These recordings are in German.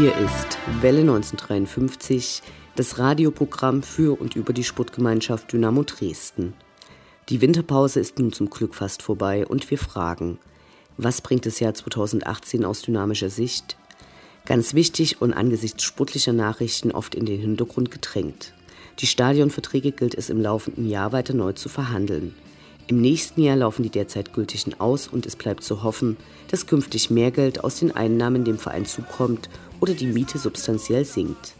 Hier ist Welle 1953, das Radioprogramm für und über die Sportgemeinschaft Dynamo Dresden. Die Winterpause ist nun zum Glück fast vorbei und wir fragen, was bringt das Jahr 2018 aus dynamischer Sicht? Ganz wichtig und angesichts sportlicher Nachrichten oft in den Hintergrund gedrängt. Die Stadionverträge gilt es im laufenden Jahr weiter neu zu verhandeln. Im nächsten Jahr laufen die derzeit gültigen aus und es bleibt zu hoffen, dass künftig mehr Geld aus den Einnahmen dem Verein zukommt oder die Miete substanziell sinkt.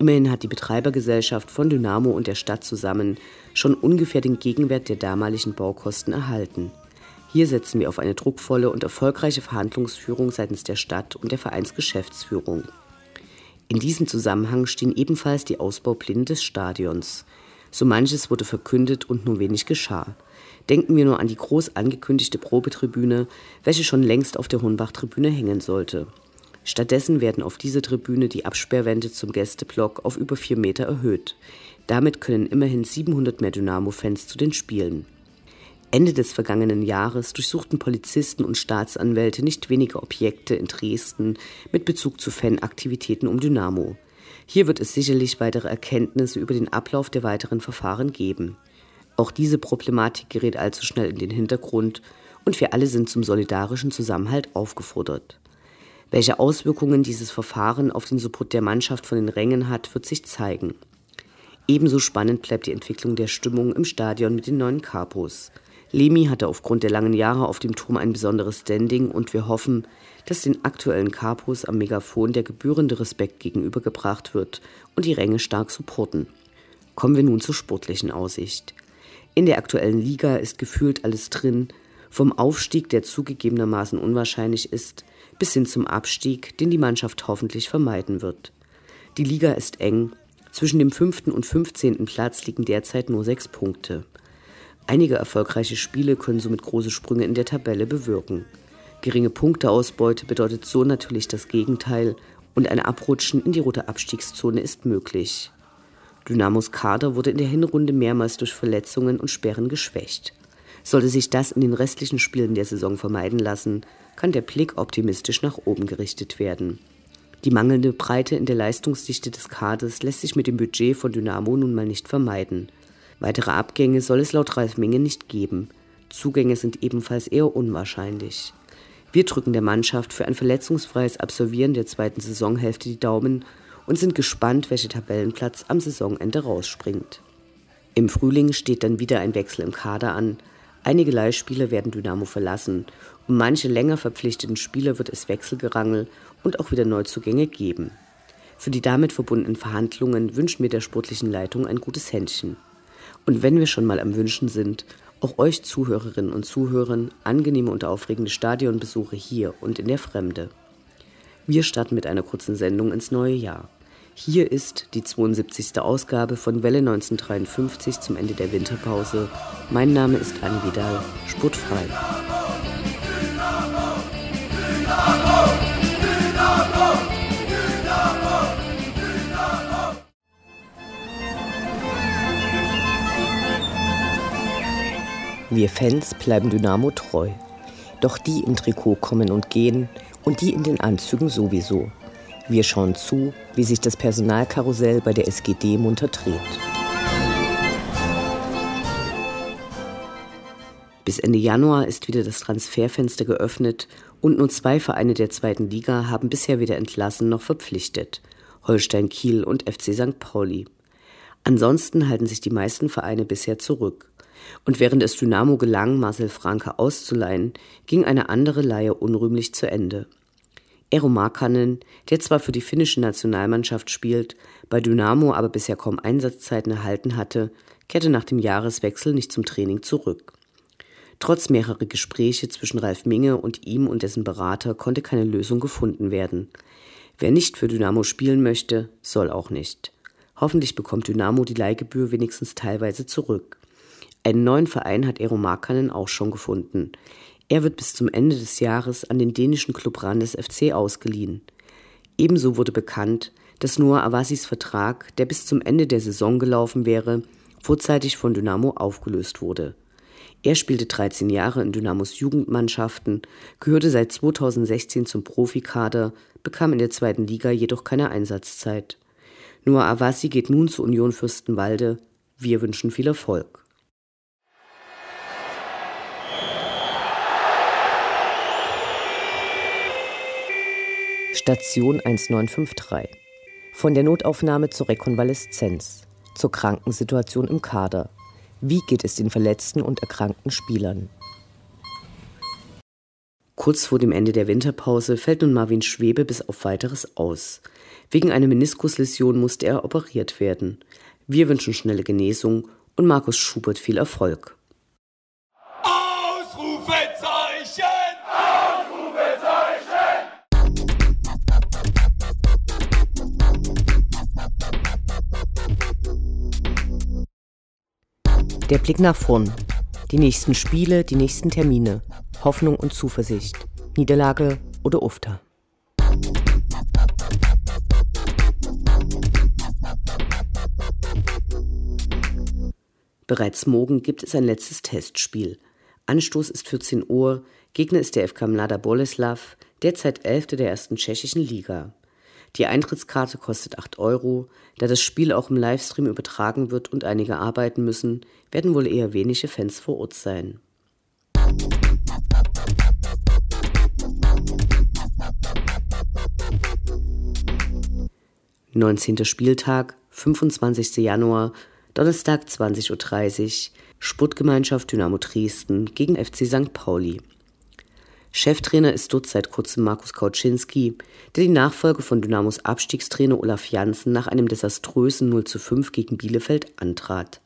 Immerhin hat die Betreibergesellschaft von Dynamo und der Stadt zusammen schon ungefähr den Gegenwert der damaligen Baukosten erhalten. Hier setzen wir auf eine druckvolle und erfolgreiche Verhandlungsführung seitens der Stadt und der Vereinsgeschäftsführung. In diesem Zusammenhang stehen ebenfalls die Ausbaupläne des Stadions. So manches wurde verkündet und nur wenig geschah. Denken wir nur an die groß angekündigte Probetribüne, welche schon längst auf der Hohenbach-Tribüne hängen sollte. Stattdessen werden auf diese Tribüne die Absperrwände zum Gästeblock auf über vier Meter erhöht. Damit können immerhin 700 mehr Dynamo-Fans zu den Spielen. Ende des vergangenen Jahres durchsuchten Polizisten und Staatsanwälte nicht wenige Objekte in Dresden mit Bezug zu Fanaktivitäten um Dynamo. Hier wird es sicherlich weitere Erkenntnisse über den Ablauf der weiteren Verfahren geben. Auch diese Problematik gerät allzu schnell in den Hintergrund und wir alle sind zum solidarischen Zusammenhalt aufgefordert. Welche Auswirkungen dieses Verfahren auf den Support der Mannschaft von den Rängen hat, wird sich zeigen. Ebenso spannend bleibt die Entwicklung der Stimmung im Stadion mit den neuen Capos. Lemi hatte aufgrund der langen Jahre auf dem Turm ein besonderes Standing und wir hoffen, dass den aktuellen Capos am Megafon der gebührende Respekt gegenübergebracht wird und die Ränge stark supporten. Kommen wir nun zur sportlichen Aussicht. In der aktuellen Liga ist gefühlt alles drin, vom Aufstieg, der zugegebenermaßen unwahrscheinlich ist, bis hin zum Abstieg, den die Mannschaft hoffentlich vermeiden wird. Die Liga ist eng. Zwischen dem fünften und fünfzehnten Platz liegen derzeit nur sechs Punkte. Einige erfolgreiche Spiele können somit große Sprünge in der Tabelle bewirken. Geringe Punkteausbeute bedeutet so natürlich das Gegenteil und ein Abrutschen in die rote Abstiegszone ist möglich. Dynamos Kader wurde in der Hinrunde mehrmals durch Verletzungen und Sperren geschwächt. Sollte sich das in den restlichen Spielen der Saison vermeiden lassen, kann der Blick optimistisch nach oben gerichtet werden. Die mangelnde Breite in der Leistungsdichte des Kaders lässt sich mit dem Budget von Dynamo nun mal nicht vermeiden. Weitere Abgänge soll es laut Ralf Menge nicht geben. Zugänge sind ebenfalls eher unwahrscheinlich. Wir drücken der Mannschaft für ein verletzungsfreies Absolvieren der zweiten Saisonhälfte die Daumen und sind gespannt, welcher Tabellenplatz am Saisonende rausspringt. Im Frühling steht dann wieder ein Wechsel im Kader an. Einige Leihspieler werden Dynamo verlassen. Um manche länger verpflichteten Spieler wird es Wechselgerangel und auch wieder Neuzugänge geben. Für die damit verbundenen Verhandlungen wünschen wir der sportlichen Leitung ein gutes Händchen. Und wenn wir schon mal am Wünschen sind, auch euch Zuhörerinnen und Zuhörern angenehme und aufregende Stadionbesuche hier und in der Fremde. Wir starten mit einer kurzen Sendung ins neue Jahr. Hier ist die 72. Ausgabe von Welle 1953 zum Ende der Winterpause. Mein Name ist Anne Vidal, sportfrei. Wir Fans bleiben Dynamo treu. Doch die im Trikot kommen und gehen und die in den Anzügen sowieso. Wir schauen zu, wie sich das Personalkarussell bei der SGD munter dreht. Bis Ende Januar ist wieder das Transferfenster geöffnet und nur zwei Vereine der zweiten Liga haben bisher weder entlassen noch verpflichtet. Holstein Kiel und FC St. Pauli. Ansonsten halten sich die meisten Vereine bisher zurück. Und während es Dynamo gelang, Marcel Franke auszuleihen, ging eine andere Leihe unrühmlich zu Ende. Eero Markkanen, der zwar für die finnische Nationalmannschaft spielt, bei Dynamo aber bisher kaum Einsatzzeiten erhalten hatte, kehrte nach dem Jahreswechsel nicht zum Training zurück. Trotz mehrerer Gespräche zwischen Ralf Minge und ihm und dessen Berater konnte keine Lösung gefunden werden. Wer nicht für Dynamo spielen möchte, soll auch nicht. Hoffentlich bekommt Dynamo die Leihgebühr wenigstens teilweise zurück. Einen neuen Verein hat Eero Markkanen auch schon gefunden. Er wird bis zum Ende des Jahres an den dänischen Club Randes FC ausgeliehen. Ebenso wurde bekannt, dass Noah Avasis Vertrag, der bis zum Ende der Saison gelaufen wäre, vorzeitig von Dynamo aufgelöst wurde. Er spielte 13 Jahre in Dynamos Jugendmannschaften, gehörte seit 2016 zum Profikader, bekam in der zweiten Liga jedoch keine Einsatzzeit. Noah Avasi geht nun zu Union Fürstenwalde. Wir wünschen viel Erfolg. Station 1953. Von der Notaufnahme zur Rekonvaleszenz, zur Krankensituation im Kader. Wie geht es den verletzten und erkrankten Spielern? Kurz vor dem Ende der Winterpause fällt nun Marvin Schwebe bis auf weiteres aus. Wegen einer Meniskusläsion musste er operiert werden. Wir wünschen schnelle Genesung und Markus Schubert viel Erfolg. Der Blick nach vorn. Die nächsten Spiele, die nächsten Termine. Hoffnung und Zuversicht. Niederlage oder Ufter. Bereits morgen gibt es ein letztes Testspiel. Anstoß ist 14 Uhr. Gegner ist der FK Mlada Boleslav, derzeit Elfte der ersten tschechischen Liga. Die Eintrittskarte kostet 8 Euro. Da das Spiel auch im Livestream übertragen wird und einige arbeiten müssen, werden wohl eher wenige Fans vor Ort sein. Neunzehnter Spieltag, 25. Januar, Donnerstag 20.30 Uhr, Sportgemeinschaft Dynamo Dresden gegen FC St. Pauli. Cheftrainer ist dort seit kurzem Markus Kauczynski, der die Nachfolge von Dynamos Abstiegstrainer Olaf Janssen nach einem desaströsen 0 zu 5 gegen Bielefeld antrat.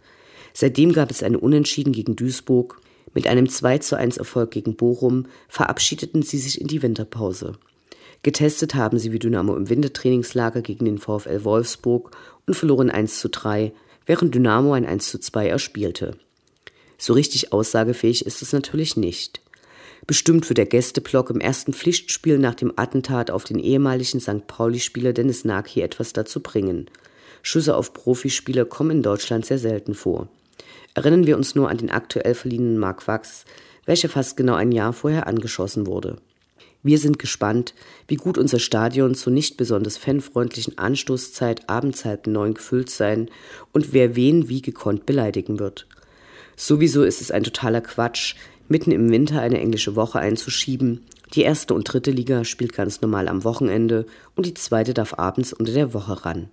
Seitdem gab es eine Unentschieden gegen Duisburg. Mit einem 2 zu 1 Erfolg gegen Bochum verabschiedeten sie sich in die Winterpause. Getestet haben sie wie Dynamo im Wintertrainingslager gegen den VfL Wolfsburg und verloren 1 zu 3, während Dynamo ein 1 zu 2 erspielte. So richtig aussagefähig ist es natürlich nicht. Bestimmt wird der Gästeblock im ersten Pflichtspiel nach dem Attentat auf den ehemaligen St. Pauli-Spieler Dennis Naki etwas dazu bringen. Schüsse auf Profispieler kommen in Deutschland sehr selten vor. Erinnern wir uns nur an den aktuell verliehenen Mark Wachs, welcher fast genau ein Jahr vorher angeschossen wurde. Wir sind gespannt, wie gut unser Stadion zur nicht besonders fanfreundlichen Anstoßzeit abends halb neun gefüllt sein und wer wen wie gekonnt beleidigen wird. Sowieso ist es ein totaler Quatsch, mitten im Winter eine englische Woche einzuschieben. Die erste und dritte Liga spielt ganz normal am Wochenende und die zweite darf abends unter der Woche ran.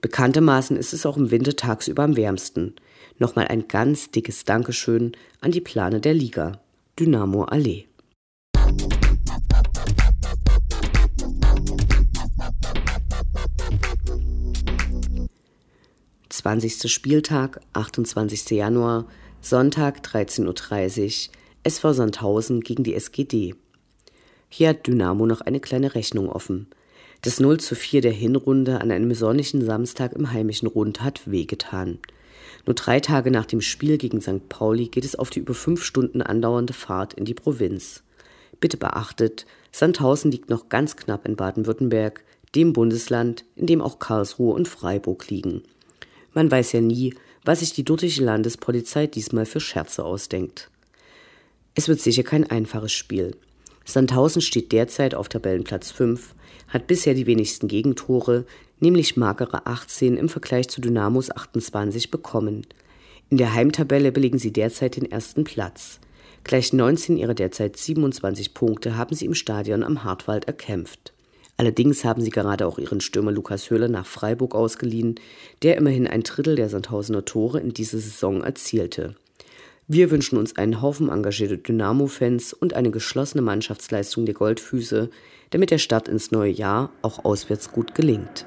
Bekanntermaßen ist es auch im Winter tagsüber am wärmsten. Nochmal ein ganz dickes Dankeschön an die Plane der Liga. Dynamo Allee. Zwanzigster Spieltag, 28. Januar, Sonntag 13.30 Uhr, SV Sandhausen gegen die SGD. Hier hat Dynamo noch eine kleine Rechnung offen. Das 0 zu 4 der Hinrunde an einem sonnigen Samstag im heimischen Rund hat wehgetan. Nur drei Tage nach dem Spiel gegen St. Pauli geht es auf die über fünf Stunden andauernde Fahrt in die Provinz. Bitte beachtet, Sandhausen liegt noch ganz knapp in Baden-Württemberg, dem Bundesland, in dem auch Karlsruhe und Freiburg liegen. Man weiß ja nie, was sich die dortige Landespolizei diesmal für Scherze ausdenkt. Es wird sicher kein einfaches Spiel. Sandhausen steht derzeit auf Tabellenplatz 5, hat bisher die wenigsten Gegentore, nämlich magere 18 im Vergleich zu Dynamos 28 bekommen. In der Heimtabelle belegen sie derzeit den ersten Platz. Gleich 19 ihrer derzeit 27 Punkte haben sie im Stadion am Hartwald erkämpft. Allerdings haben sie gerade auch ihren Stürmer Lukas Höhler nach Freiburg ausgeliehen, der immerhin ein Drittel der Sandhausener Tore in dieser Saison erzielte. Wir wünschen uns einen Haufen engagierter Dynamo-Fans und eine geschlossene Mannschaftsleistung der Goldfüße, damit der Start ins neue Jahr auch auswärts gut gelingt.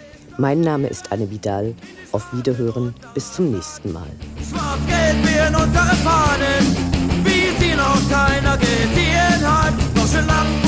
Mein Name ist Anne Vidal. Auf Wiederhören, bis zum nächsten Mal. Schwarz-Gelb wie in unseren Fahnen, wie sie noch keiner gesehen hat. Noch schön lang